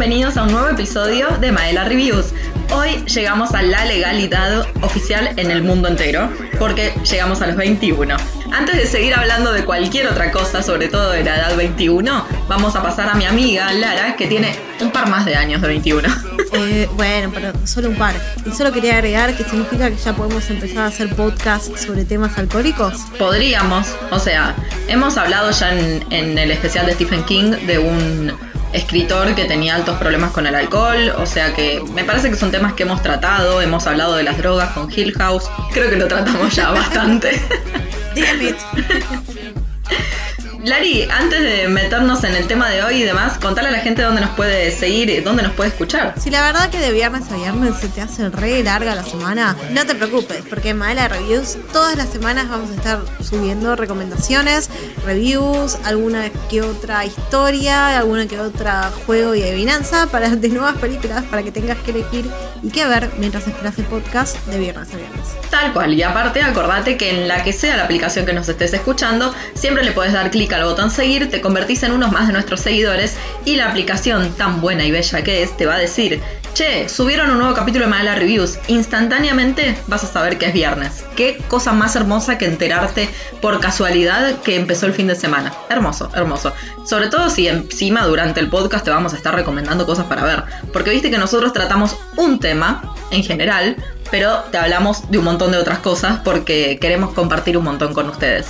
bienvenidos a un nuevo episodio de Maela Reviews. Hoy llegamos a la legalidad oficial en el mundo entero, porque llegamos a los 21. Antes de seguir hablando de cualquier otra cosa, sobre todo de la edad 21, vamos a pasar a mi amiga Lara, que tiene un par más de años de 21. Eh, bueno, pero solo un par. Y solo quería agregar que significa que ya podemos empezar a hacer podcasts sobre temas alcohólicos. Podríamos, o sea, hemos hablado ya en, en el especial de Stephen King de un escritor que tenía altos problemas con el alcohol, o sea que me parece que son temas que hemos tratado, hemos hablado de las drogas con Hill House, creo que lo tratamos ya bastante. Damn it. Lari, antes de meternos en el tema de hoy y demás, contale a la gente dónde nos puede seguir dónde nos puede escuchar. Si la verdad que de viernes a viernes se te hace re larga la semana, no te preocupes, porque en Maela Reviews todas las semanas vamos a estar subiendo recomendaciones, reviews, alguna que otra historia, alguna que otra juego y adivinanza para de nuevas películas para que tengas que elegir y que ver mientras esperas el podcast de viernes a viernes. Tal cual, y aparte acordate que en la que sea la aplicación que nos estés escuchando, siempre le puedes dar clic al botón seguir, te convertís en unos más de nuestros seguidores y la aplicación tan buena y bella que es te va a decir, che, subieron un nuevo capítulo de Mala Reviews, instantáneamente vas a saber que es viernes. Qué cosa más hermosa que enterarte por casualidad que empezó el fin de semana. Hermoso, hermoso. Sobre todo si encima durante el podcast te vamos a estar recomendando cosas para ver, porque viste que nosotros tratamos un tema en general, pero te hablamos de un montón de otras cosas porque queremos compartir un montón con ustedes.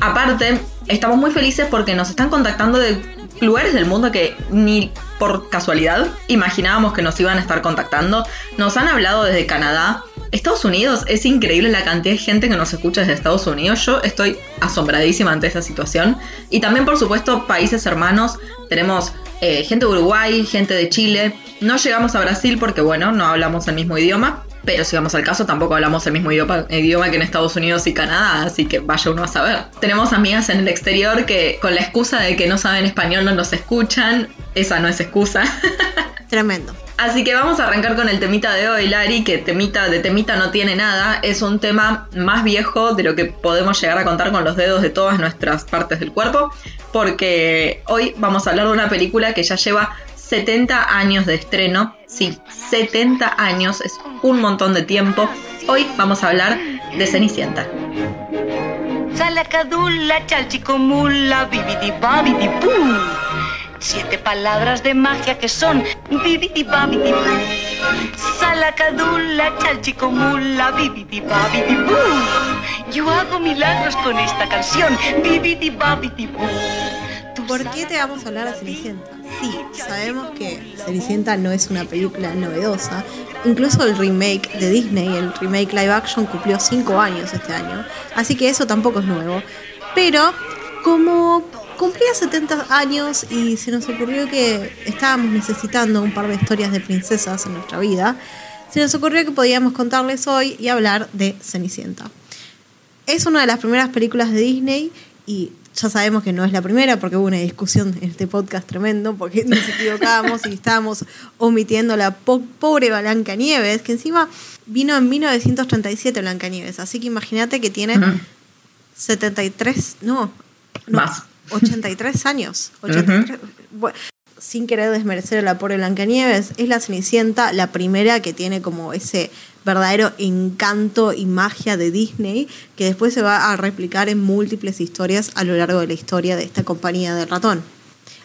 Aparte, estamos muy felices porque nos están contactando de lugares del mundo que ni por casualidad imaginábamos que nos iban a estar contactando. Nos han hablado desde Canadá. Estados Unidos, es increíble la cantidad de gente que nos escucha desde Estados Unidos. Yo estoy asombradísima ante esta situación. Y también, por supuesto, países hermanos. Tenemos eh, gente de Uruguay, gente de Chile. No llegamos a Brasil porque, bueno, no hablamos el mismo idioma. Pero si vamos al caso, tampoco hablamos el mismo idioma, idioma, que en Estados Unidos y Canadá, así que vaya uno a saber. Tenemos amigas en el exterior que con la excusa de que no saben español no nos escuchan. Esa no es excusa. Tremendo. Así que vamos a arrancar con el temita de hoy, Lari, que temita de temita no tiene nada. Es un tema más viejo de lo que podemos llegar a contar con los dedos de todas nuestras partes del cuerpo, porque hoy vamos a hablar de una película que ya lleva 70 años de estreno. Sí, 70 años, es un montón de tiempo. Hoy vamos a hablar de Cenicienta. Salacadula. Siete palabras de magia que son bibidi babidi. Salacadula, chalchicomula, bibidi babidi boo. Yo hago milagros con esta canción, bibidi babidi boo. ¿Por qué te vamos a hablar de Cenicienta? Sí, sabemos que Cenicienta no es una película novedosa. Incluso el remake de Disney, el remake live action, cumplió 5 años este año. Así que eso tampoco es nuevo. Pero como cumplía 70 años y se nos ocurrió que estábamos necesitando un par de historias de princesas en nuestra vida, se nos ocurrió que podíamos contarles hoy y hablar de Cenicienta. Es una de las primeras películas de Disney y ya sabemos que no es la primera porque hubo una discusión en este podcast tremendo porque nos equivocábamos y estábamos omitiendo la po pobre Blanca Nieves, que encima vino en 1937 Blanca Nieves, así que imagínate que tiene 73, no, no Más. 83 años. 83, bueno, sin querer desmerecer a la pobre Blancanieves, es la Cenicienta la primera que tiene como ese verdadero encanto y magia de Disney que después se va a replicar en múltiples historias a lo largo de la historia de esta compañía del ratón.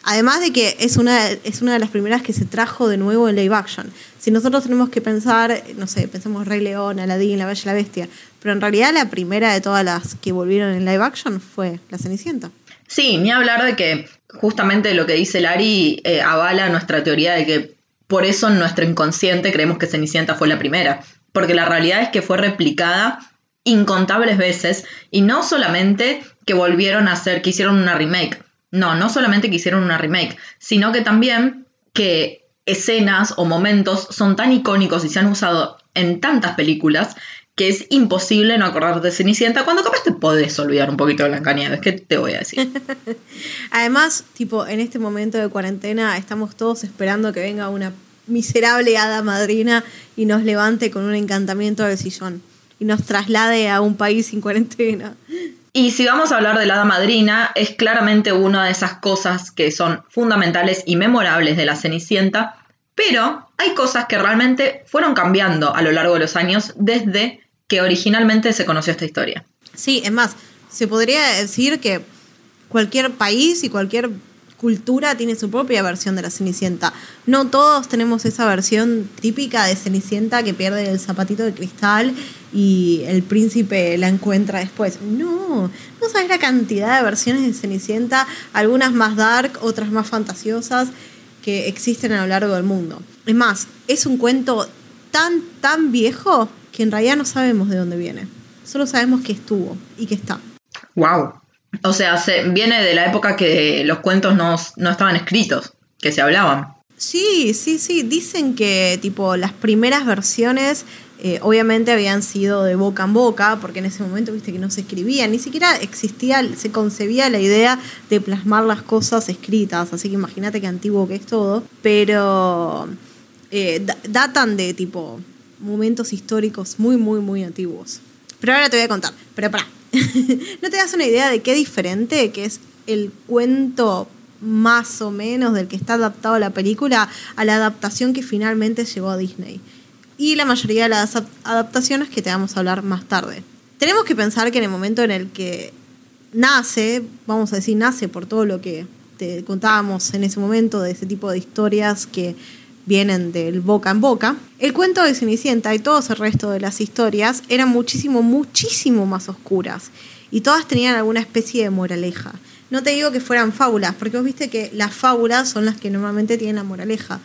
Además de que es una, es una de las primeras que se trajo de nuevo en live action. Si nosotros tenemos que pensar, no sé, pensemos Rey León, Aladdin, La Bella y la Bestia, pero en realidad la primera de todas las que volvieron en live action fue La Cenicienta. Sí, ni hablar de que justamente lo que dice Lari eh, avala nuestra teoría de que por eso en nuestro inconsciente creemos que Cenicienta fue la primera. Porque la realidad es que fue replicada incontables veces y no solamente que volvieron a hacer, que hicieron una remake. No, no solamente que hicieron una remake, sino que también que escenas o momentos son tan icónicos y se han usado en tantas películas que es imposible no acordarte de Cenicienta cuando capaz te podés olvidar un poquito de Blancanieves, ¿qué te voy a decir? Además, tipo, en este momento de cuarentena estamos todos esperando que venga una miserable hada madrina y nos levante con un encantamiento del sillón y nos traslade a un país sin cuarentena. Y si vamos a hablar de la hada madrina, es claramente una de esas cosas que son fundamentales y memorables de la Cenicienta, pero hay cosas que realmente fueron cambiando a lo largo de los años desde que originalmente se conoció esta historia. Sí, es más, se podría decir que cualquier país y cualquier cultura tiene su propia versión de la Cenicienta. No todos tenemos esa versión típica de Cenicienta que pierde el zapatito de cristal y el príncipe la encuentra después. No, no sabes la cantidad de versiones de Cenicienta, algunas más dark, otras más fantasiosas, que existen a lo largo del mundo. Es más, es un cuento tan, tan viejo que en realidad no sabemos de dónde viene. Solo sabemos que estuvo y que está. ¡Wow! O sea, se, viene de la época que los cuentos no, no estaban escritos, que se hablaban. Sí, sí, sí. Dicen que tipo las primeras versiones eh, obviamente habían sido de boca en boca, porque en ese momento viste que no se escribía, ni siquiera existía, se concebía la idea de plasmar las cosas escritas, así que imagínate qué antiguo que es todo, pero eh, datan de tipo momentos históricos muy, muy, muy antiguos. Pero ahora te voy a contar, pero para ¿No te das una idea de qué diferente que es el cuento más o menos del que está adaptado a la película a la adaptación que finalmente llegó a Disney? Y la mayoría de las adaptaciones que te vamos a hablar más tarde. Tenemos que pensar que en el momento en el que nace, vamos a decir nace por todo lo que te contábamos en ese momento de ese tipo de historias que vienen del boca en boca. El cuento de Cenicienta y todo el resto de las historias eran muchísimo, muchísimo más oscuras y todas tenían alguna especie de moraleja. No te digo que fueran fábulas, porque vos viste que las fábulas son las que normalmente tienen la moraleja.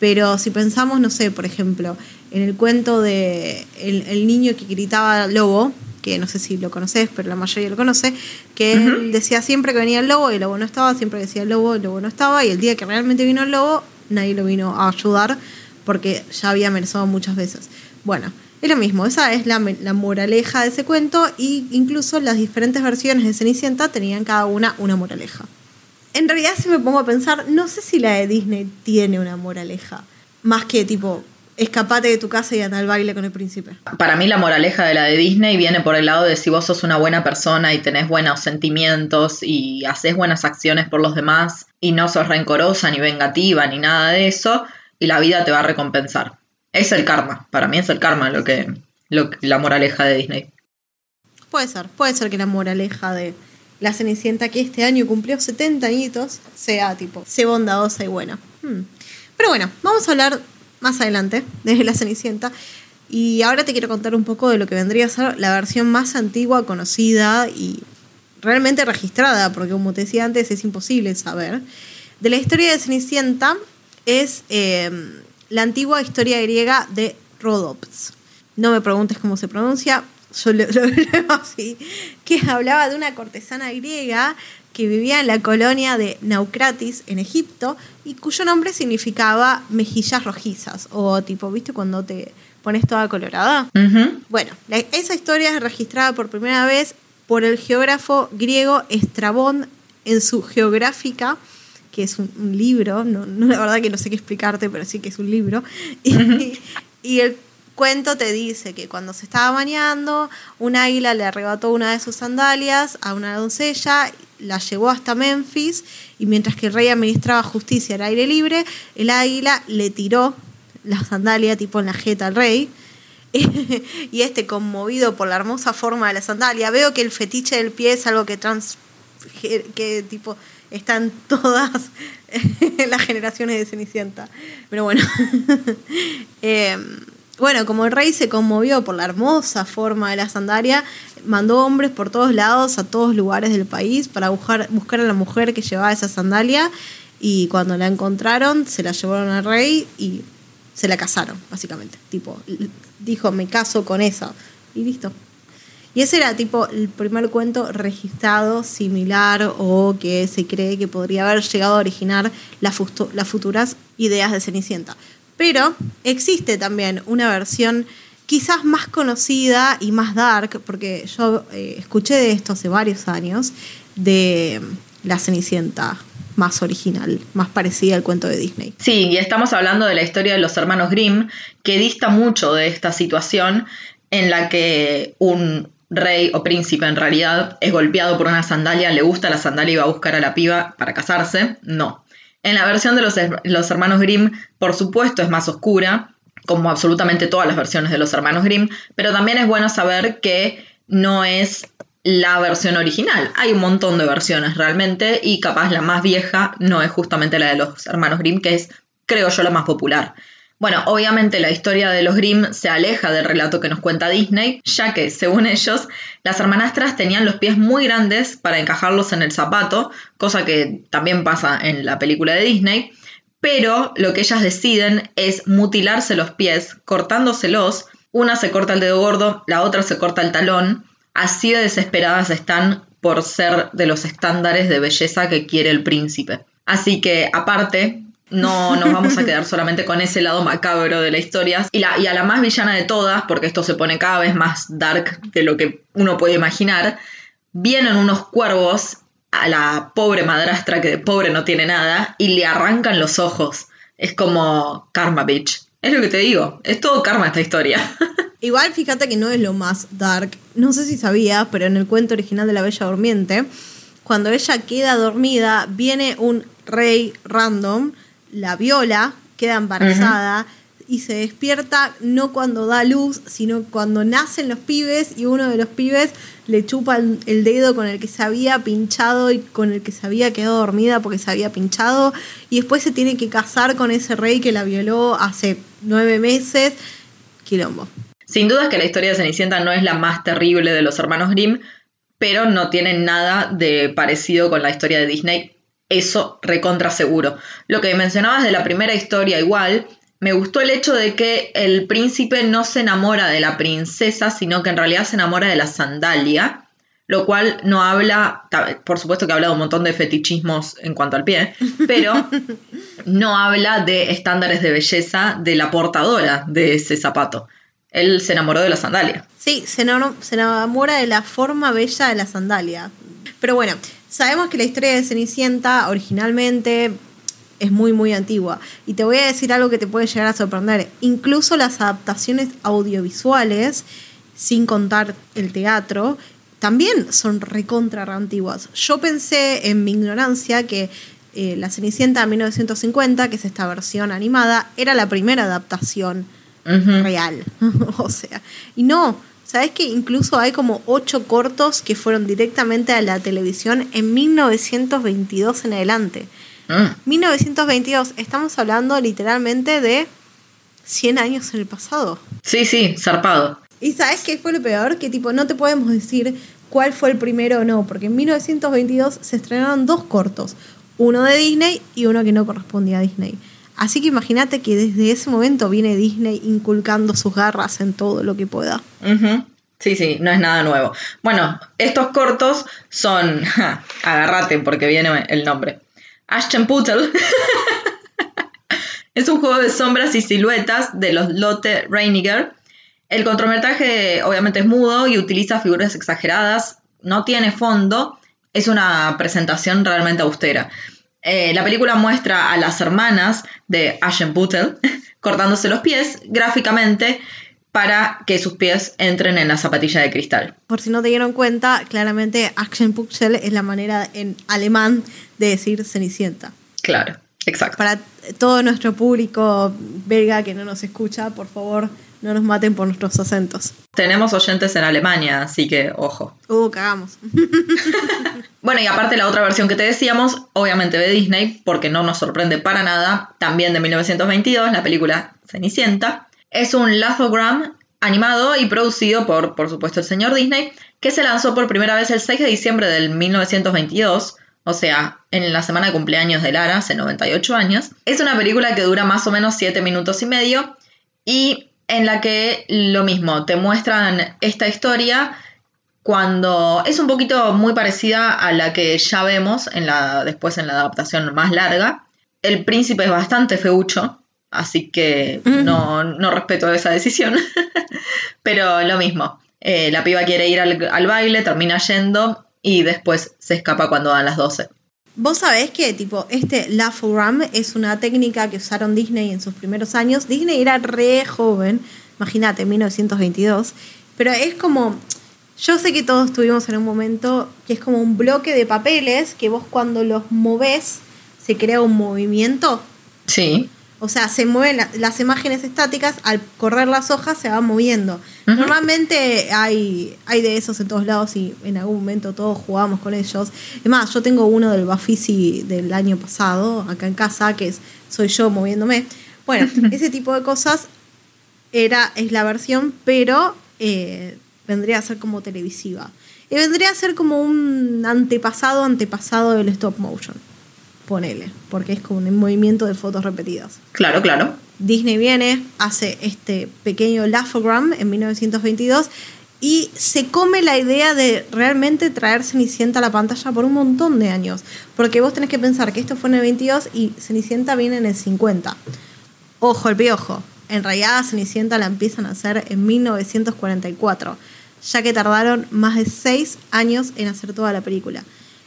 Pero si pensamos, no sé, por ejemplo, en el cuento de el, niño que gritaba lobo, que no sé si lo conoces, pero la mayoría lo conoce, que él decía siempre que venía el lobo y el lobo no estaba, siempre decía el lobo, el lobo no estaba, y el día que realmente vino el lobo, nadie lo vino a ayudar porque ya había amenazado muchas veces. Bueno, es lo mismo, esa es la, la, moraleja de ese cuento y incluso las diferentes versiones de Cenicienta tenían cada una una moraleja. En realidad si me pongo a pensar, no sé si la de Disney tiene una moraleja, más que tipo, escapate de tu casa y anda al baile con el príncipe. Para mí la moraleja de la de Disney viene por el lado de si vos sos una buena persona y tenés buenos sentimientos y haces buenas acciones por los demás y no sos rencorosa ni vengativa ni nada de eso, y la vida te va a recompensar. Es el karma, para mí es el karma lo que, lo, la moraleja de Disney. Puede ser, puede ser que la moraleja de la Cenicienta que este año cumplió 70 añitos sea tipo, sé bondadosa y buena. Hmm. Pero bueno, vamos a hablar más adelante de la Cenicienta. Y ahora te quiero contar un poco de lo que vendría a ser la versión más antigua, conocida y realmente registrada, porque como te decía antes es imposible saber. De la historia de Cenicienta es eh, la antigua historia griega de Rhodops. No me preguntes cómo se pronuncia, yo lo, lo leo así, que hablaba de una cortesana griega que vivía en la colonia de Naucratis, en Egipto, y cuyo nombre significaba mejillas rojizas, o tipo, ¿viste cuando te pones toda colorada? Bueno, esa historia es registrada por primera vez por el geógrafo griego Estrabón en su Geográfica, que es un, libro, no, la verdad que no sé qué explicarte, pero sí que es un libro, y, el cuento te dice que cuando se estaba bañando, un águila le arrebató una de sus sandalias a una doncella la llevó hasta Memphis y mientras que el rey administraba justicia al aire libre, el águila le tiró la sandalia tipo en la jeta al rey. y este, conmovido por la hermosa forma de la sandalia, veo que el fetiche del pie es algo que trans que todas las generaciones de Cenicienta. Pero bueno. eh, bueno, como el rey se conmovió por la hermosa forma de la sandalia, mandó hombres por todos lados, a todos lugares del país, para buscar, buscar a la mujer que llevaba esa sandalia. Y cuando la encontraron, se la llevaron al rey y se la casaron, básicamente. Tipo, dijo, me caso con esa. Y listo. Y ese era tipo el primer cuento registrado similar o que se cree que podría haber llegado a originar las, futuras ideas de Cenicienta. Pero existe también una versión quizás más conocida y más dark, porque yo eh, escuché de esto hace varios años, de La Cenicienta más original, más parecida al cuento de Disney. Sí, y estamos hablando de la historia de los hermanos Grimm, que dista mucho de esta situación en la que un rey o príncipe en realidad es golpeado por una sandalia, le gusta la sandalia y va a buscar a la piba para casarse. No. En la versión de los, los hermanos Grimm, por supuesto, es más oscura, como absolutamente todas las versiones de los hermanos Grimm, pero también es bueno saber que no es la versión original. Hay un montón de versiones realmente y capaz la más vieja no es justamente la de los hermanos Grimm, que es, creo yo, la más popular. Bueno, obviamente la historia de los Grimm se aleja del relato que nos cuenta Disney, ya que, según ellos, las hermanastras tenían los pies muy grandes para encajarlos en el zapato, cosa que también pasa en la película de Disney, pero lo que ellas deciden es mutilarse los pies, cortándoselos, una se corta el dedo gordo, la otra se corta el talón, así de desesperadas están por ser de los estándares de belleza que quiere el príncipe. Así que, aparte, no nos vamos a quedar solamente con ese lado macabro de la historia. Y, a la más villana de todas, porque esto se pone cada vez más dark de lo que uno puede imaginar, vienen unos cuervos a la pobre madrastra que de pobre no tiene nada y le arrancan los ojos. Es como karma, bitch. Es lo que te digo, es todo karma esta historia. Igual fíjate que no es lo más dark. No sé si sabía, pero en el cuento original de la Bella Durmiente, cuando ella queda dormida, viene un rey random la viola, queda embarazada y se despierta no cuando da luz, sino cuando nacen los pibes y uno de los pibes le chupa el, dedo con el que se había pinchado y con el que se había quedado dormida porque se había pinchado y después se tiene que casar con ese rey que la violó hace nueve meses. Quilombo. Sin duda es que la historia de Cenicienta no es la más terrible de los hermanos Grimm, pero no tiene nada de parecido con la historia de Disney eso recontra seguro. Lo que mencionabas de la primera historia igual, me gustó el hecho de que el príncipe no se enamora de la princesa, sino que en realidad se enamora de la sandalia, lo cual no habla, por supuesto que habla de un montón de fetichismos en cuanto al pie, pero no habla de estándares de belleza de la portadora de ese zapato. Él se enamoró de la sandalia. Sí, se enamora de la forma bella de la sandalia. Pero bueno, Sabemos que la historia de Cenicienta originalmente es muy, muy antigua. Y te voy a decir algo que te puede llegar a sorprender. Incluso las adaptaciones audiovisuales, sin contar el teatro, también son recontra antiguas. Yo pensé en mi ignorancia que eh, La Cenicienta de 1950, que es esta versión animada, era la primera adaptación real. o sea, y no, ¿Sabes que incluso hay como ocho cortos que fueron directamente a la televisión en 1922 en adelante? 1922, ah. estamos hablando literalmente de 100 años en el pasado. Sí, sí, zarpado. ¿Y sabes qué fue lo peor? Que tipo, no te podemos decir cuál fue el primero o no, porque en 1922 se estrenaron dos cortos, uno de Disney y uno que no correspondía a Disney. Así que imagínate que desde ese momento viene Disney inculcando sus garras en todo lo que pueda. Sí, sí, no es nada nuevo. Bueno, estos cortos son, agarrate porque viene el nombre, Ashton Puttel. es un juego de sombras y siluetas de los Lotte Reiniger. El contrometraje obviamente es mudo y utiliza figuras exageradas, no tiene fondo, es una presentación realmente austera. Eh, la película muestra a las hermanas de Ashen Buttel cortándose los pies gráficamente para que sus pies entren en la zapatilla de cristal. Por si no te dieron cuenta, claramente Action Putzel es la manera en alemán de decir Cenicienta. Claro, exacto. Para todo nuestro público belga que no nos escucha, por favor, no nos maten por nuestros acentos. Tenemos oyentes en Alemania, así que ojo. Uh, cagamos. bueno, y aparte la otra versión que te decíamos, obviamente de Disney, porque no nos sorprende para nada, también de 1922, la película Cenicienta. Es un lazogram animado y producido por, por supuesto, el señor Disney, que se lanzó por primera vez el 6 de diciembre del 1922 o sea, en la semana de cumpleaños de Lara, hace 98 años. Es una película que dura más o menos 7 minutos y medio y en la que lo mismo, te muestran esta historia cuando es un poquito muy parecida a la que ya vemos en la, después en la adaptación más larga. El príncipe es bastante feucho, así que no, no respeto esa decisión, pero lo mismo. Eh, la piba quiere ir al, al baile, termina yendo y después se escapa cuando dan las 12. Vos sabés que tipo este Laugh es una técnica que usaron Disney en sus primeros años. Disney era re joven, imagínate, 1922, pero es como Yo sé que todos estuvimos en un momento que es como un bloque de papeles que vos cuando los movés se crea un movimiento. Sí. O sea, se mueven la- las imágenes estáticas, al correr las hojas se van moviendo. Normalmente hay, hay de esos en todos lados y en algún momento todos jugamos con ellos. Es más, yo tengo uno del Bafisi del año pasado, acá en casa, que es soy yo moviéndome. Bueno, ese tipo de cosas era, es la versión, pero eh, vendría a ser como televisiva. Y vendría a ser como un antepasado, antepasado del stop motion. Ponele, porque es como un movimiento de fotos repetidas. Claro, claro. Disney viene, hace este pequeño Laugh-O-Gram en 1922 y se come la idea de realmente traer Cenicienta a la pantalla por un montón de años. Porque vos tenés que pensar que esto fue en el 22 y Cenicienta viene en el 50. Ojo el piojo. En realidad Cenicienta la empiezan a hacer en 1944, ya que tardaron más de 6 años en hacer toda la película.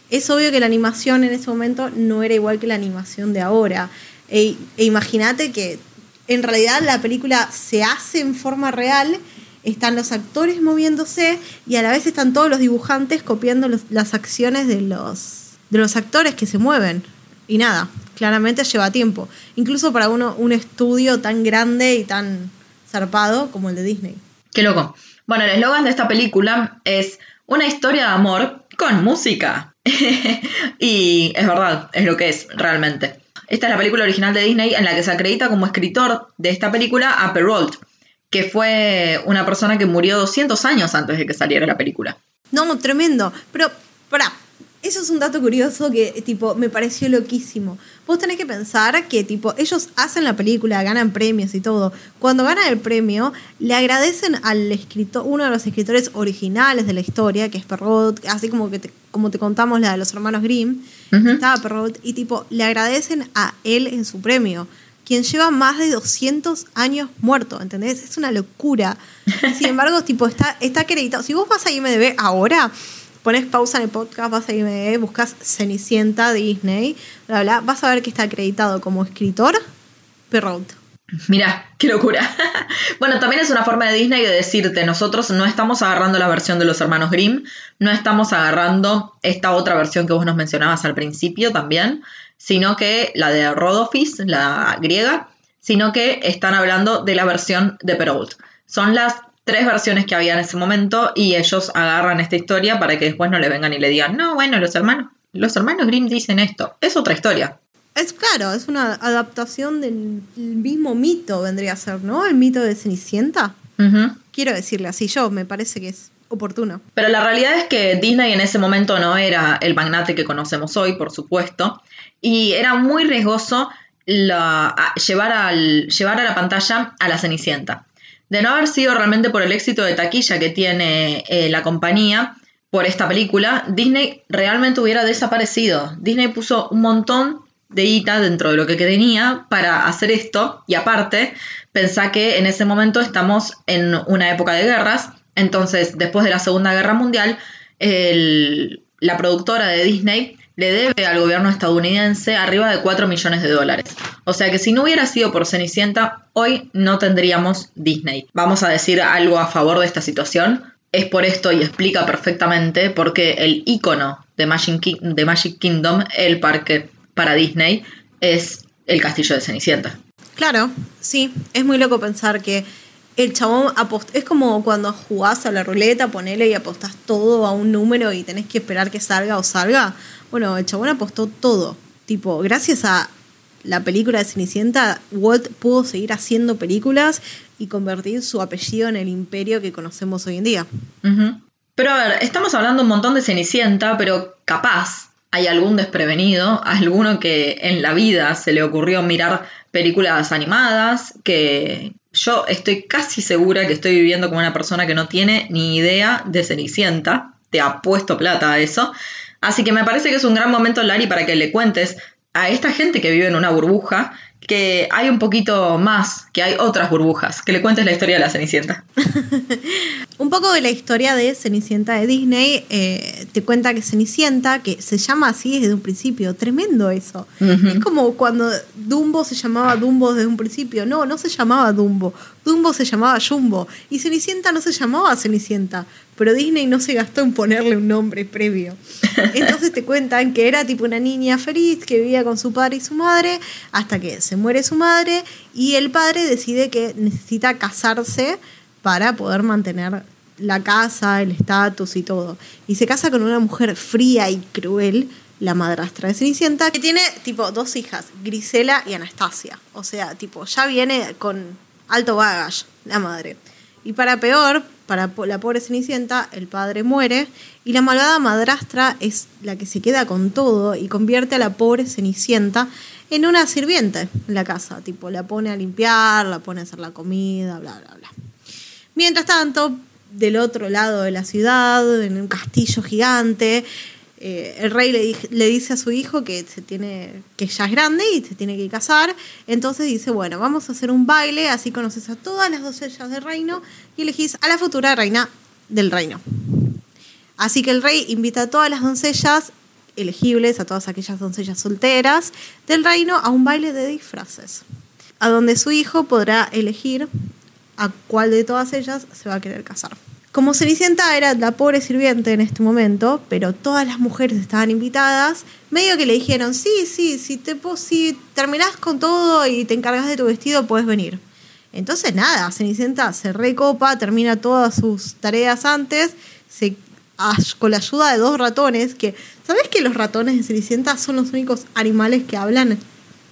Es obvio que la animación en ese momento no era igual que la animación de ahora. E, e imagínate que en realidad la película se hace en forma real, están los actores moviéndose y a la vez están todos los dibujantes copiando las acciones de los, de los actores que se mueven. Y nada, claramente lleva tiempo. Incluso para uno, un estudio tan grande y tan zarpado como el de Disney. Qué loco. Bueno, el eslogan de esta película es una historia de amor con música. y es verdad, es lo que es realmente. Esta es la película original de Disney en la que se acredita como escritor de esta película a Perrault, que fue una persona que murió 200 años antes de que saliera la película. No, tremendo. Pero, pará, eso es un dato curioso que, tipo, me pareció loquísimo. Vos tenés que pensar que, tipo, ellos hacen la película, ganan premios y todo. Cuando ganan el premio, le agradecen al escritor, uno de los escritores originales de la historia, que es Perrault, así como que te, como te contamos la de los hermanos Grimm, estaba Perrault, y, tipo, le agradecen a él en su premio. Quien lleva más de 200 años muerto, ¿entendés? Es una locura. Sin embargo, tipo, está, está acreditado. Si vos vas a IMDB ahora, pones pausa en el podcast, vas a IMDB, buscas Cenicienta Disney, bla, bla, vas a ver que está acreditado como escritor Perrault. Mirá, qué locura. bueno, también es una forma de Disney de decirte, nosotros no estamos agarrando la versión de los hermanos Grimm, no estamos agarrando esta otra versión que vos nos mencionabas al principio también, sino que la de Rodofis, la griega, sino que están hablando de la versión de Perrault. Son las tres versiones que había en ese momento y ellos agarran esta historia para que después no le vengan y le digan, no, bueno, los hermanos, los hermanos Grimm dicen esto. Es otra historia. Es claro, es una adaptación del mismo mito, vendría a ser, ¿no? El mito de Cenicienta. Quiero decirle así yo, me parece que es oportuno. Pero la realidad es que Disney en ese momento no era el magnate que conocemos hoy, por supuesto, y era muy riesgoso la- a- llevar, al, llevar a la pantalla a la Cenicienta. De no haber sido realmente por el éxito de taquilla que tiene eh, la compañía por esta película, Disney realmente hubiera desaparecido. Disney puso un montón de guita dentro de lo que tenía para hacer esto y aparte pensá que en ese momento estamos en una época de guerras entonces después de la Segunda Guerra Mundial la productora de Disney le debe al gobierno estadounidense arriba de 4 millones de dólares. O sea que si no hubiera sido por Cenicienta, hoy no tendríamos Disney. Vamos a decir algo a favor de esta situación. Es por esto y explica perfectamente por qué el icono de Magic Kingdom, el parque para Disney, es el castillo de Cenicienta. Claro, sí, es muy loco pensar que el chabón apost es como cuando jugás a la ruleta, ponele y apostás todo a un número y tenés que esperar que salga o salga. Bueno, el chabón apostó todo. Tipo, gracias a la película de Cenicienta, Walt pudo seguir haciendo películas y convertir su apellido en el imperio que conocemos hoy en día. Pero a ver, estamos hablando un montón de Cenicienta, pero capaz hay algún desprevenido, alguno que en la vida se le ocurrió mirar películas animadas, que yo estoy casi segura que estoy viviendo como una persona que no tiene ni idea de Cenicienta, te apuesto plata a eso. Así que me parece que es un gran momento, Lari, para que le cuentes a esta gente que vive en una burbuja que hay un poquito más, que hay otras burbujas, que le cuentes la historia de la Cenicienta. un poco de la historia de Cenicienta de Disney, eh, te cuenta que Cenicienta, que se llama así desde un principio, tremendo eso. Es como cuando Dumbo se llamaba Dumbo desde un principio, no, no se llamaba Dumbo, Dumbo se llamaba Jumbo y Cenicienta no se llamaba Cenicienta, pero Disney no se gastó en ponerle un nombre previo. Entonces te cuentan que era tipo una niña feliz que vivía con su padre y su madre hasta que se muere su madre y el padre decide que necesita casarse para poder mantener la casa, el estatus y todo. Y se casa con una mujer fría y cruel, la madrastra de Cenicienta, que tiene tipo dos hijas, Grisela y Anastasia. O sea, tipo, ya viene con alto baggage la madre. Y para peor, para la pobre Cenicienta, el padre muere y la malvada madrastra es la que se queda con todo y convierte a la pobre Cenicienta en una sirviente en la casa. Tipo, la pone a limpiar, la pone a hacer la comida, bla, bla, bla. Mientras tanto, del otro lado de la ciudad, en un castillo gigante, eh, el rey le, le, dice a su hijo que, se tiene, que ya es grande y se tiene que casar. Entonces dice, bueno, vamos a hacer un baile, así conoces a todas las doncellas del reino y elegís a la futura reina del reino. Así que el rey invita a todas las doncellas elegibles, a todas aquellas doncellas solteras del reino, a un baile de disfraces, a donde su hijo podrá elegir a cuál de todas ellas se va a querer casar. Como Cenicienta era la pobre sirviente en este momento, pero todas las mujeres estaban invitadas, medio que le dijeron, sí, sí, si, te, si terminás con todo y te encargas de tu vestido, puedes venir. Entonces nada, Cenicienta se recopa, termina todas sus tareas antes, se, con la ayuda de dos ratones, que, ¿sabes que los ratones de Cenicienta son los únicos animales que hablan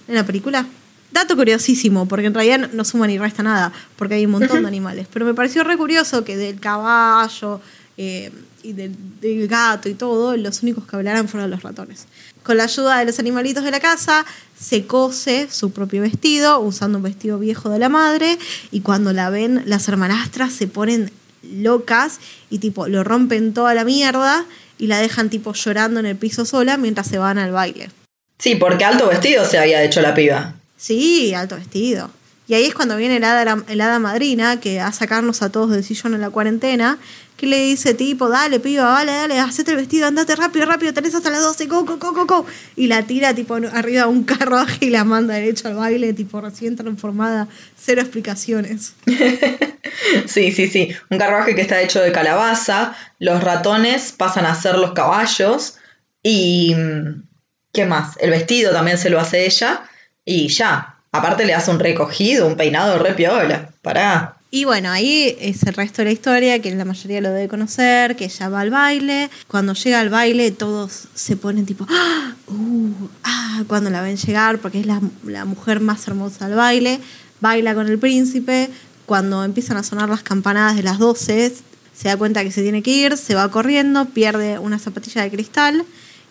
en la película? Dato curiosísimo, porque en realidad no suma ni resta nada, porque hay un montón de animales. Pero me pareció re curioso que del caballo eh, y del, gato y todo, los únicos que hablaran fueron los ratones. Con la ayuda de los animalitos de la casa, se cose su propio vestido, usando un vestido viejo de la madre, y cuando la ven, las hermanastras se ponen locas y tipo lo rompen toda la mierda y la dejan tipo llorando en el piso sola mientras se van al baile. Sí, porque alto vestido se había hecho la piba. Sí, alto vestido. Y ahí es cuando viene el hada, madrina, que a sacarnos a todos del sillón en la cuarentena, que le dice tipo, dale, piba, dale, dale, hacete el vestido, andate rápido, rápido, tenés hasta las 12, go, go, go, go, go. Y la tira tipo arriba de un carruaje y la manda derecho al baile, tipo recién transformada, cero explicaciones. sí, sí, sí. Un carruaje que está hecho de calabaza, los ratones pasan a ser los caballos y... Mm, ¿Qué más? El vestido también se lo hace ella y ya. Aparte le hace un recogido, un peinado re piola. Pará. Y bueno, ahí es el resto de la historia, que la mayoría lo debe conocer, que ella va al baile. Cuando llega al baile, todos se ponen tipo, ¡Ah! Uh, ¡ah! Cuando la ven llegar, porque es la, la mujer más hermosa del baile. Baila con el príncipe. Cuando empiezan a sonar las campanadas de las 12, se da cuenta que se tiene que ir, se va corriendo, pierde una zapatilla de cristal.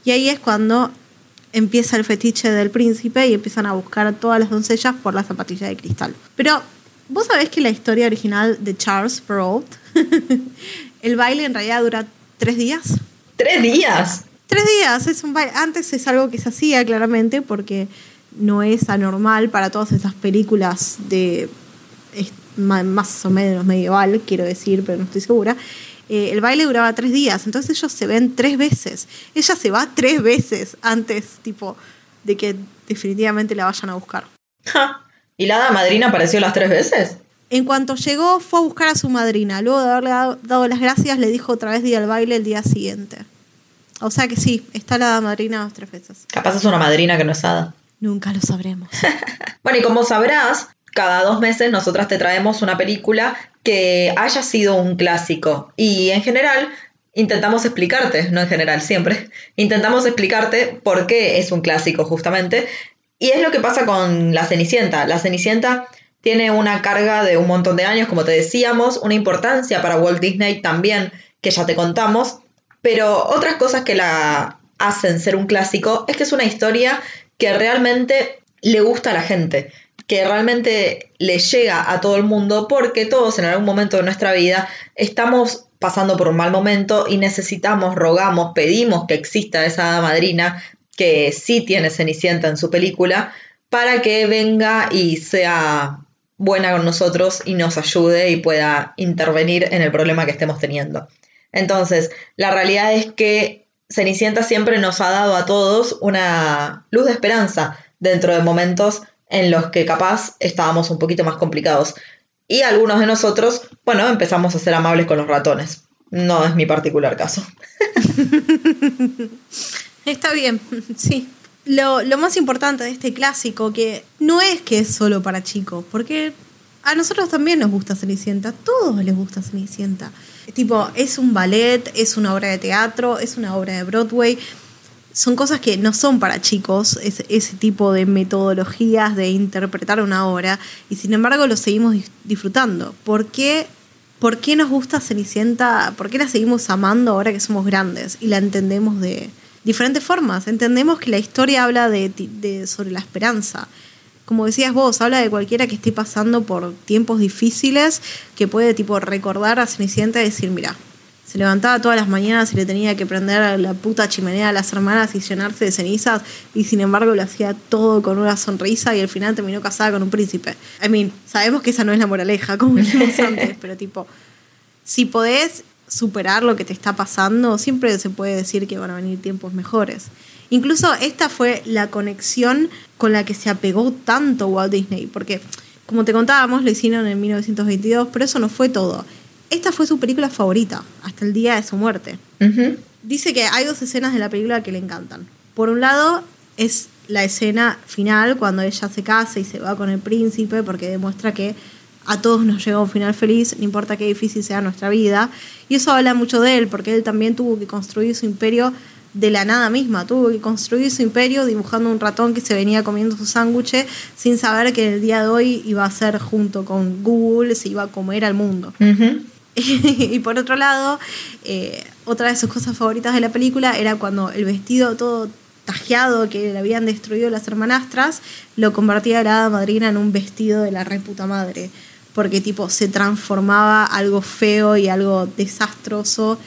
Y ahí es cuando empieza el fetiche del príncipe y empiezan a buscar a todas las doncellas por la zapatilla de cristal. Pero, ¿vos sabés que la historia original de Charles Perrault, el baile en realidad dura tres días? ¿Tres días? Tres días, es un baile. Antes es algo que se hacía claramente porque no es anormal para todas estas películas de más o menos medieval, quiero decir, pero no estoy segura. Eh, el baile duraba tres días, entonces ellos se ven tres veces. Ella se va tres veces antes, tipo, de que definitivamente la vayan a buscar. ¿Y la hada madrina apareció las tres veces? En cuanto llegó, fue a buscar a su madrina. Luego de haberle dado, las gracias, le dijo otra vez día al baile el día siguiente. O sea que sí, está la hada madrina dos tres veces. Capaz es una madrina que no es hada. Nunca lo sabremos. bueno, y como sabrás, cada dos meses nosotras te traemos una película que haya sido un clásico. Y en general intentamos explicarte, no en general, siempre, intentamos explicarte por qué es un clásico justamente. Y es lo que pasa con La Cenicienta. La Cenicienta tiene una carga de un montón de años, como te decíamos, una importancia para Walt Disney también, que ya te contamos, pero otras cosas que la hacen ser un clásico es que es una historia que realmente le gusta a la gente que realmente le llega a todo el mundo porque todos en algún momento de nuestra vida estamos pasando por un mal momento y necesitamos, rogamos, pedimos que exista esa madrina que sí tiene Cenicienta en su película para que venga y sea buena con nosotros y nos ayude y pueda intervenir en el problema que estemos teniendo. Entonces, la realidad es que Cenicienta siempre nos ha dado a todos una luz de esperanza dentro de momentos en los que capaz estábamos un poquito más complicados. Y algunos de nosotros, bueno, empezamos a ser amables con los ratones. No es mi particular caso. Está bien, sí. Lo, lo, más importante de este clásico, que no es que es solo para chicos, porque a nosotros también nos gusta Cenicienta, a todos les gusta Cenicienta. Tipo, es un ballet, es una obra de teatro, es una obra de Broadway. Son cosas que no son para chicos, ese, tipo de metodologías de interpretar una obra, y sin embargo lo seguimos disfrutando. ¿Por qué, ¿Por qué nos gusta Cenicienta? ¿Por qué la seguimos amando ahora que somos grandes y la entendemos de diferentes formas? Entendemos que la historia habla de, de sobre la esperanza como decías vos, habla de cualquiera que esté pasando por tiempos difíciles, que puede tipo recordar a Cenicienta y decir, mira, se levantaba todas las mañanas y le tenía que prender la puta chimenea a las hermanas y llenarse de cenizas y sin embargo lo hacía todo con una sonrisa y al final terminó casada con un príncipe. I mean, sabemos que esa no es la moraleja, como dijimos antes, pero tipo, si podés superar lo que te está pasando, siempre se puede decir que van a venir tiempos mejores. Incluso esta fue la conexión con la que se apegó tanto Walt Disney, porque como te contábamos, lo hicieron en 1922, pero eso no fue todo. Esta fue su película favorita, hasta el día de su muerte. Dice que hay dos escenas de la película que le encantan. Por un lado, es la escena final, cuando ella se casa y se va con el príncipe, porque demuestra que a todos nos llega un final feliz, no importa qué difícil sea nuestra vida. Y eso habla mucho de él, porque él también tuvo que construir su imperio de la nada misma. Tuvo que construir su imperio dibujando un ratón que se venía comiendo su sándwich sin saber que el día de hoy iba a ser junto con Google, se iba a comer al mundo. y por otro lado, eh, otra de sus cosas favoritas de la película era cuando el vestido todo tajeado que le habían destruido las hermanastras, lo convertía la hada madrina en un vestido de la reputa madre. Porque tipo se transformaba algo feo y algo desastroso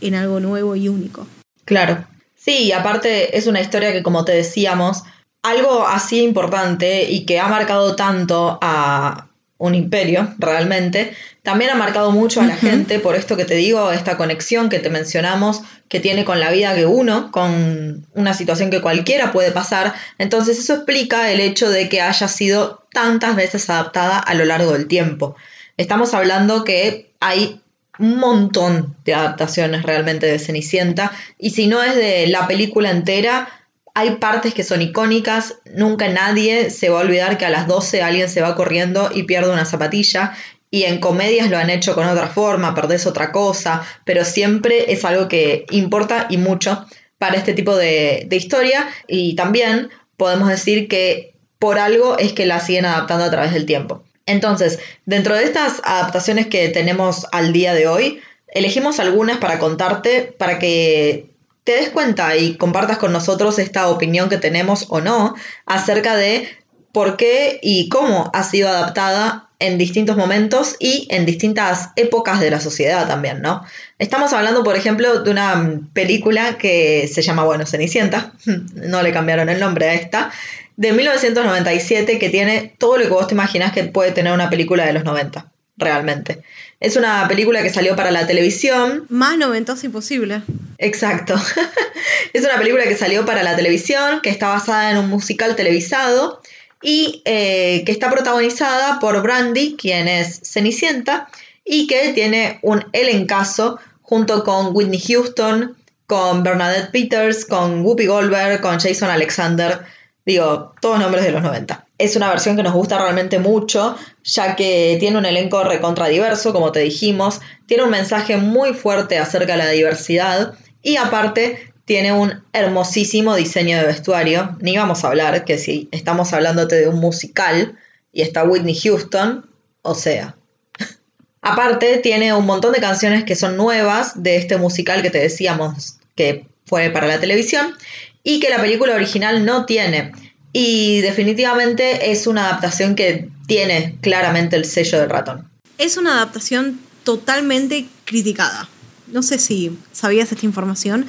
en algo nuevo y único. Claro. Sí, aparte es una historia que, como te decíamos, algo así importante y que ha marcado tanto a un imperio realmente, también ha marcado mucho a la gente por esto que te digo, esta conexión que te mencionamos que tiene con la vida que uno, con una situación que cualquiera puede pasar. Entonces eso explica el hecho de que haya sido tantas veces adaptada a lo largo del tiempo. Estamos hablando que hay un montón de adaptaciones realmente de Cenicienta. Y si no es de la película entera, hay partes que son icónicas. Nunca nadie se va a olvidar que a las 12 alguien se va corriendo y pierde una zapatilla. Y en comedias lo han hecho con otra forma, perdés otra cosa, pero siempre es algo que importa y mucho para este tipo de, de historia. Y también podemos decir que por algo es que la siguen adaptando a través del tiempo. Entonces, dentro de estas adaptaciones que tenemos al día de hoy, elegimos algunas para contarte, para que te des cuenta y compartas con nosotros esta opinión que tenemos o no acerca de por qué y cómo ha sido adaptada en distintos momentos y en distintas épocas de la sociedad también, ¿no? Estamos hablando, por ejemplo, de una película que se llama, bueno, Cenicienta, no le cambiaron el nombre a esta, de 1997 que tiene todo lo que vos te imaginas que puede tener una película de los 90, realmente. Es una película que salió para la televisión. Más noventosa imposible. Exacto. es una película que salió para la televisión, que está basada en un musical televisado y eh, que está protagonizada por Brandy, quien es Cenicienta, y que tiene un elencazo junto con Whitney Houston, con Bernadette Peters, con Whoopi Goldberg, con Jason Alexander. Digo, todos nombres de los 90. Es una versión que nos gusta realmente mucho, ya que tiene un elenco recontradiverso, como te dijimos, tiene un mensaje muy fuerte acerca de la diversidad. Y aparte tiene un hermosísimo diseño de vestuario. Ni vamos a hablar que si estamos hablándote de un musical y está Whitney Houston, o sea. aparte tiene un montón de canciones que son nuevas de este musical que te decíamos que fue para la televisión y que la película original no tiene. Y definitivamente es una adaptación que tiene claramente el sello del ratón. Es una adaptación totalmente criticada. No sé si sabías esta información,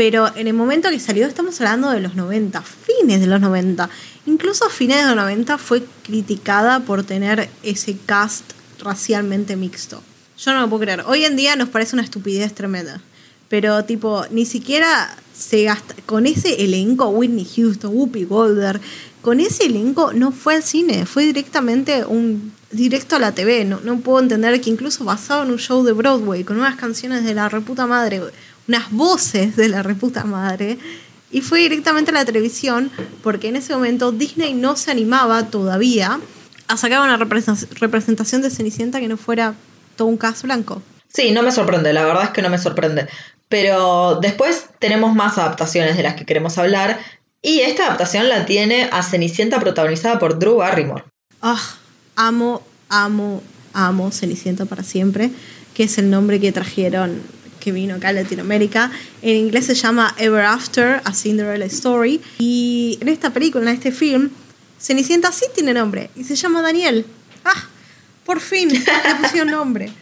pero en el momento que salió estamos hablando de los 90, fines de los 90. incluso a fines de los 90 fue criticada por tener ese cast racialmente mixto. Yo no lo puedo creer. Hoy en día nos parece una estupidez tremenda. Pero tipo, ni siquiera se gasta con ese elenco, Whitney Houston, Whoopi Goldberg, con ese elenco no fue al cine, fue directamente un directo a la TV. No, no puedo entender que incluso basado en un show de Broadway, con unas canciones de la reputa madre, unas voces de la reputa madre, y fue directamente a la televisión, porque en ese momento Disney no se animaba todavía a sacar una representación de Cenicienta que no fuera todo un caso blanco. Sí, no me sorprende, la verdad es que no me sorprende. Pero después tenemos más adaptaciones de las que queremos hablar. Y esta adaptación la tiene a Cenicienta protagonizada por Drew Barrymore. Ah, amo, amo, amo Cenicienta para siempre, que es el nombre que trajeron, que vino acá a Latinoamérica. En inglés se llama Ever After, a Cinderella Story. Y en esta película, en este film, Cenicienta sí tiene nombre y se llama Daniel. Ah, por fin le pusieron nombre.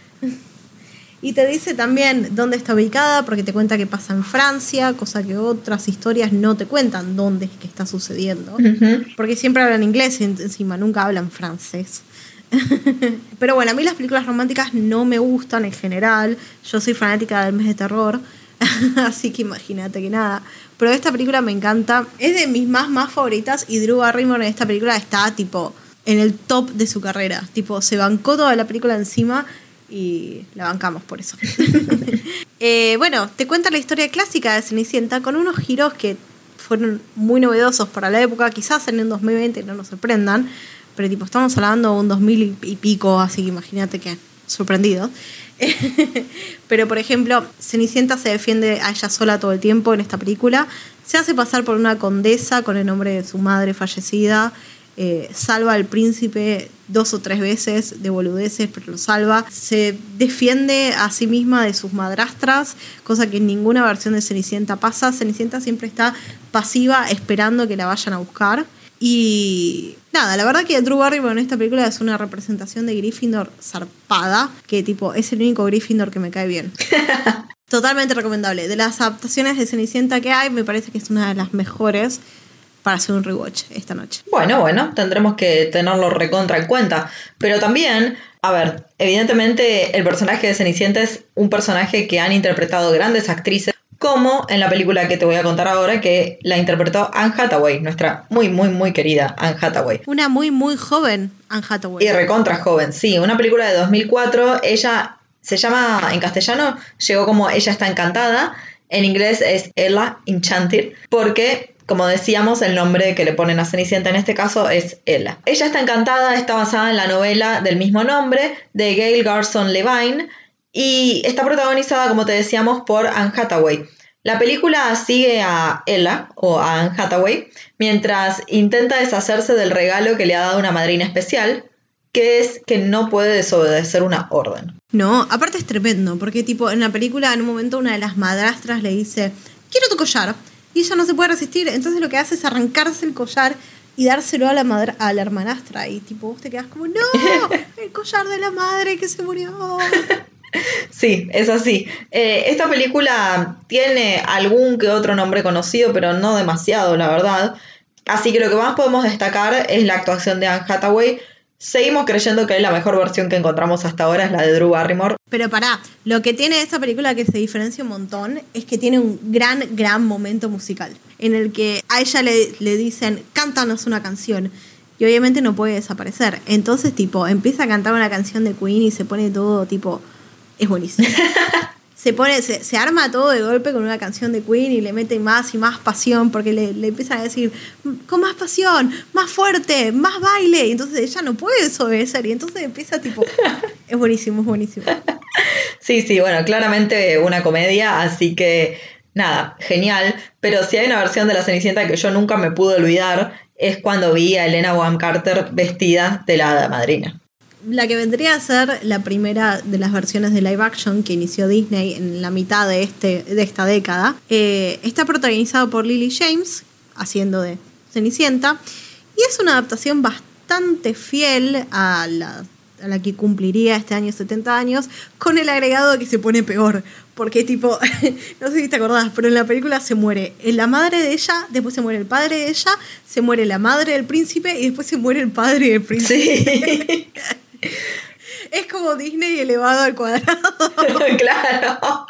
Y te dice también dónde está ubicada, porque te cuenta que pasa en Francia, cosa que otras historias no te cuentan dónde es que está sucediendo. Porque siempre hablan inglés encima nunca hablan francés. Pero bueno, a mí las películas románticas no me gustan en general. Yo soy fanática del mes de terror. Así que imagínate que nada. Pero esta película me encanta. Es de mis más, más favoritas. Y Drew Barrymore en esta película está tipo en el top de su carrera. Tipo, se bancó toda la película encima y la bancamos por eso. Eh, bueno, te cuenta la historia clásica de Cenicienta con unos giros que fueron muy novedosos para la época, quizás en el 2020 no nos sorprendan, pero tipo estamos hablando de un 2000 y pico, así que imagínate que sorprendido. pero por ejemplo, Cenicienta se defiende a ella sola todo el tiempo en esta película, se hace pasar por una condesa con el nombre de su madre fallecida eh, salva al príncipe dos o tres veces de boludeces, pero lo salva. Se defiende a sí misma de sus madrastras, cosa que en ninguna versión de Cenicienta pasa. Cenicienta siempre está pasiva esperando que la vayan a buscar. Y nada, la verdad que Drew Barrymore en esta película es una representación de Gryffindor zarpada, que tipo es el único Gryffindor que me cae bien. Totalmente recomendable. De las adaptaciones de Cenicienta que hay, me parece que es una de las mejores para hacer un rewatch esta noche. Bueno, bueno, tendremos que tenerlo recontra en cuenta. Pero también, a ver, evidentemente el personaje de Cenicienta es un personaje que han interpretado grandes actrices, como en la película que te voy a contar ahora, que la interpretó Anne Hathaway, nuestra muy, muy, muy querida Anne Hathaway. Una muy, muy joven Anne Hathaway. Y recontra joven, sí, una película de 2004, ella se llama en castellano, llegó como Ella está encantada, en inglés es Ella Enchanted, porque como decíamos, el nombre que le ponen a Cenicienta en este caso es Ella. Ella está encantada, está basada en la novela del mismo nombre de Gail Garson Levine y está protagonizada, como te decíamos, por Anne Hathaway. La película sigue a Ella o a Anne Hathaway mientras intenta deshacerse del regalo que le ha dado una madrina especial, que es que no puede desobedecer una orden. No, aparte es tremendo, porque tipo en la película en un momento una de las madrastras le dice, quiero tu collar y ella no se puede resistir. Entonces lo que hace es arrancarse el collar y dárselo a la madre, a la hermanastra. Y tipo, vos te quedas como, no, el collar de la madre que se murió. Sí, es así. Eh, esta película tiene algún que otro nombre conocido, pero no demasiado, la verdad. Así que lo que más podemos destacar es la actuación de Anne Hathaway, Seguimos creyendo que la mejor versión que encontramos hasta ahora es la de Drew Barrymore. Pero pará, lo que tiene esta película que se diferencia un montón es que tiene un gran, gran momento musical. En el que a ella le, le dicen, cántanos una canción. Y obviamente no puede desaparecer. Entonces, tipo, empieza a cantar una canción de Queen y se pone todo, tipo, es buenísimo. se pone, se, arma todo de golpe con una canción de Queen y le mete más y más pasión porque le, le empiezan a decir con más pasión, más fuerte, más baile. Y entonces ella no puede desobedecer y entonces empieza tipo, es buenísimo, es buenísimo. Sí, sí, bueno, claramente una comedia, así que nada, genial. Pero si hay una versión de la Cenicienta que yo nunca me pude olvidar, es cuando vi a Elena Bonham Carter vestida de la hada madrina la que vendría a ser la primera de las versiones de live action que inició Disney en la mitad de, este, de esta década, eh, está protagonizado por Lily James, haciendo de Cenicienta, y es una adaptación bastante fiel a la a la que cumpliría este año 70 años, con el agregado de que se pone peor. Porque tipo, no sé si te acordás, pero en la película se muere la madre de ella, después se muere el padre de ella, se muere la madre del príncipe y después se muere el padre del príncipe. es como Disney elevado al cuadrado. claro.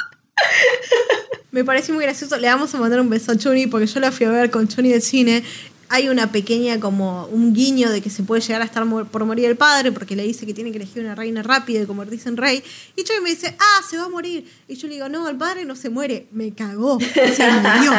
Me parece muy gracioso. Le vamos a mandar un beso a Chuni porque yo la fui a ver con Chuni de cine. Hay una pequeña como un guiño de que se puede llegar a estar por morir el padre porque le dice que tiene que elegir una reina rápida y convertirse en rey. Y Chuni me dice, ah, se va a morir. Y yo le digo, no, el padre no se muere. Me cagó. Se murió.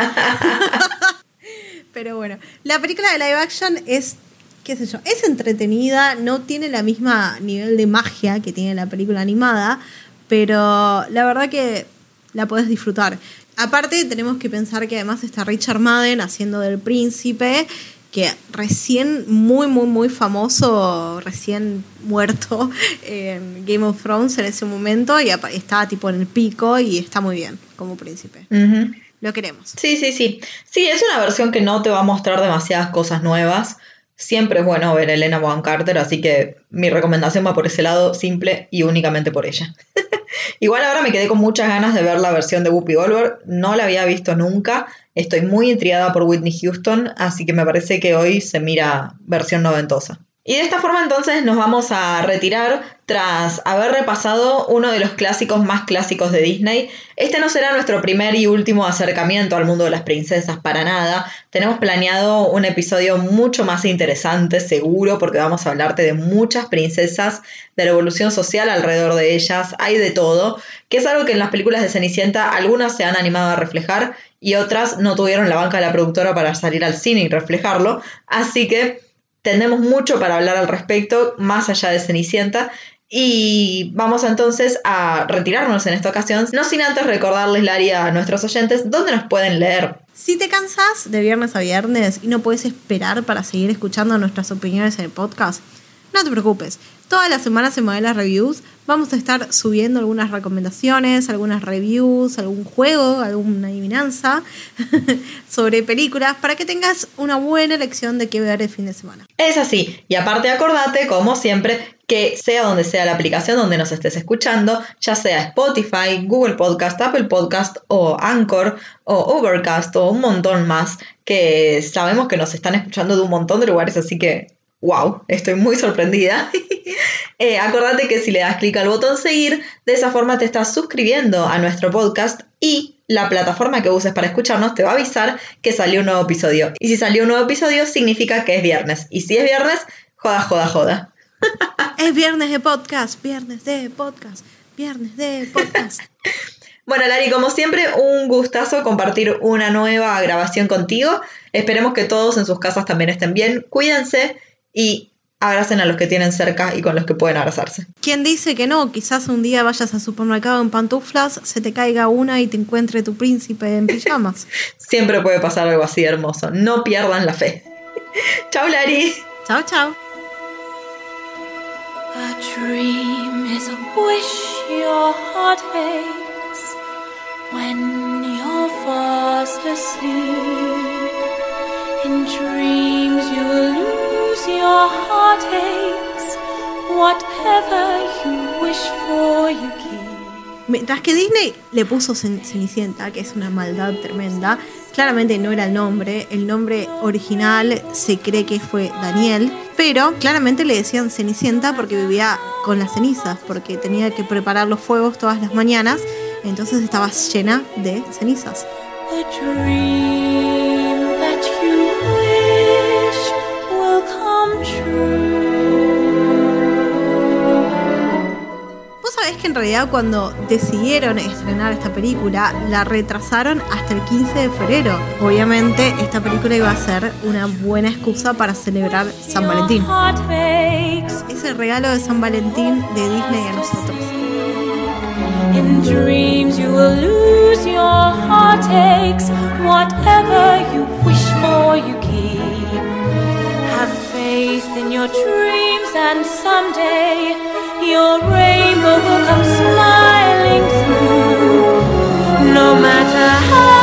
Pero bueno, la película de live action es qué sé yo, es entretenida, no tiene la misma nivel de magia que tiene la película animada, pero la verdad que la puedes disfrutar. Aparte, tenemos que pensar que además está Richard Madden haciendo del príncipe, que recién muy, muy, muy famoso, recién muerto en Game of Thrones en ese momento, y está tipo en el pico y está muy bien como príncipe. Lo queremos. Sí, sí, sí. Sí, es una versión que no te va a mostrar demasiadas cosas nuevas. Siempre es bueno ver a Elena Bonham Carter, así que mi recomendación va por ese lado, simple y únicamente por ella. Igual ahora me quedé con muchas ganas de ver la versión de Whoopi Goldberg, no la había visto nunca, estoy muy intrigada por Whitney Houston, así que me parece que hoy se mira versión noventosa. Y de esta forma entonces nos vamos a retirar tras haber repasado uno de los clásicos más clásicos de Disney. Este no será nuestro primer y último acercamiento al mundo de las princesas para nada. Tenemos planeado un episodio mucho más interesante, seguro, porque vamos a hablarte de muchas princesas, de la evolución social alrededor de ellas, hay de todo, que es algo que en las películas de Cenicienta algunas se han animado a reflejar y otras no tuvieron la banca de la productora para salir al cine y reflejarlo. Así que tenemos mucho para hablar al respecto, más allá de Cenicienta. Y vamos entonces a retirarnos en esta ocasión, no sin antes recordarles, Lari, a nuestros oyentes, dónde nos pueden leer. Si te cansas de viernes a viernes y no puedes esperar para seguir escuchando nuestras opiniones en el podcast, no te preocupes. Todas las semanas en Modelas Reviews vamos a estar subiendo algunas recomendaciones, algunas reviews, algún juego, alguna adivinanza sobre películas para que tengas una buena elección de qué ver el fin de semana. Es así. Y aparte acordate, como siempre, que sea donde sea la aplicación donde nos estés escuchando, ya sea Spotify, Google Podcast, Apple Podcast o Anchor o Overcast o un montón más, que sabemos que nos están escuchando de un montón de lugares, así que wow, estoy muy sorprendida. eh, acordate que si le das clic al botón seguir, de esa forma te estás suscribiendo a nuestro podcast y la plataforma que uses para escucharnos te va a avisar que salió un nuevo episodio. Y si salió un nuevo episodio, significa que es viernes. Y si es viernes, joda, joda, joda. es viernes de podcast, viernes de podcast, viernes de podcast. Bueno, Lari, como siempre, un gustazo compartir una nueva grabación contigo. Esperemos que todos en sus casas también estén bien. Cuídense y abracen a los que tienen cerca y con los que pueden abrazarse. ¿Quién dice que no? Quizás un día vayas al supermercado en pantuflas, se te caiga una y te encuentre tu príncipe en pijamas. Siempre puede pasar algo así hermoso. No pierdan la fe. chao, Lari. Chao, chao. A dream is a wish your heart makes when you're fast asleep. In dreams you will your heart aches, whatever you wish for you Mientras que Disney le puso Cenicienta, que es una maldad tremenda, claramente no era el nombre, el nombre original se cree que fue Daniel, pero claramente le decían Cenicienta porque vivía con las cenizas, porque tenía que preparar los fuegos todas las mañanas, entonces estaba llena de cenizas. En realidad cuando decidieron estrenar esta película la retrasaron hasta el 15 de febrero. Obviamente esta película iba a ser una buena excusa para celebrar San Valentín. Es el regalo de San Valentín de Disney a nosotros. In dreams you will lose your heartaches, whatever you wish for you faith in your dreams, and someday your rainbow will come smiling through, no matter how.